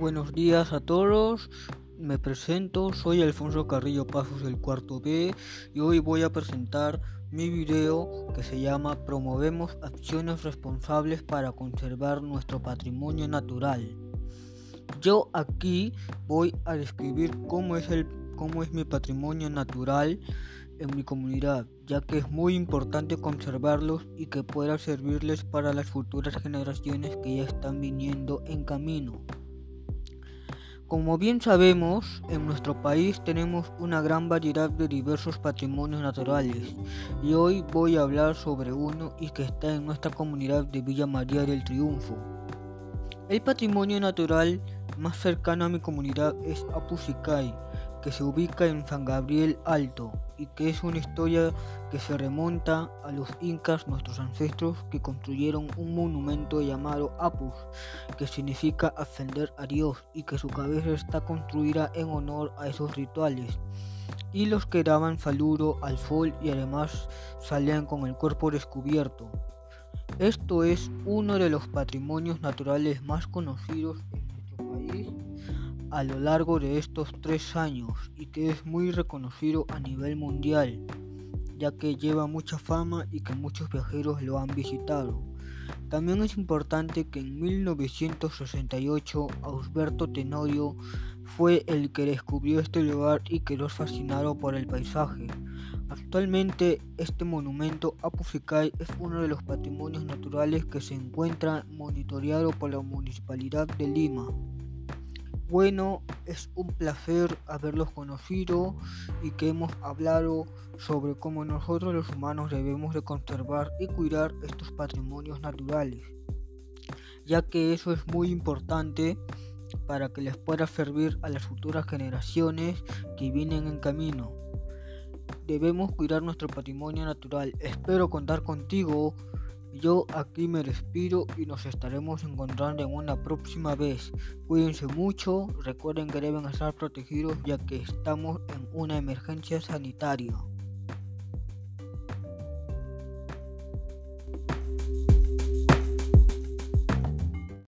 Buenos días a todos, me presento, soy Alfonso Carrillo Pasos del cuarto B y hoy voy a presentar mi video que se llama Promovemos acciones responsables para conservar nuestro patrimonio natural. Yo aquí voy a describir cómo es, el, cómo es mi patrimonio natural en mi comunidad, ya que es muy importante conservarlos y que pueda servirles para las futuras generaciones que ya están viniendo en camino. Como bien sabemos, en nuestro país tenemos una gran variedad de diversos patrimonios naturales y hoy voy a hablar sobre uno y que está en nuestra comunidad de Villa María del Triunfo. El patrimonio natural más cercano a mi comunidad es Apusicay, que se ubica en San Gabriel Alto y que es una historia que se remonta a los incas, nuestros ancestros, que construyeron un monumento llamado Apus, que significa ascender a Dios y que su cabeza está construida en honor a esos rituales. Y los que daban saludo al sol y además salían con el cuerpo descubierto. Esto es uno de los patrimonios naturales más conocidos en nuestro país a lo largo de estos tres años y que es muy reconocido a nivel mundial, ya que lleva mucha fama y que muchos viajeros lo han visitado. También es importante que en 1968 Ausberto Tenorio fue el que descubrió este lugar y quedó fascinado por el paisaje. Actualmente este monumento Apuficay es uno de los patrimonios naturales que se encuentra monitoreado por la Municipalidad de Lima. Bueno, es un placer haberlos conocido y que hemos hablado sobre cómo nosotros los humanos debemos de conservar y cuidar estos patrimonios naturales, ya que eso es muy importante para que les pueda servir a las futuras generaciones que vienen en camino. Debemos cuidar nuestro patrimonio natural. Espero contar contigo yo aquí me despido y nos estaremos encontrando en una próxima vez. Cuídense mucho, recuerden que deben estar protegidos ya que estamos en una emergencia sanitaria.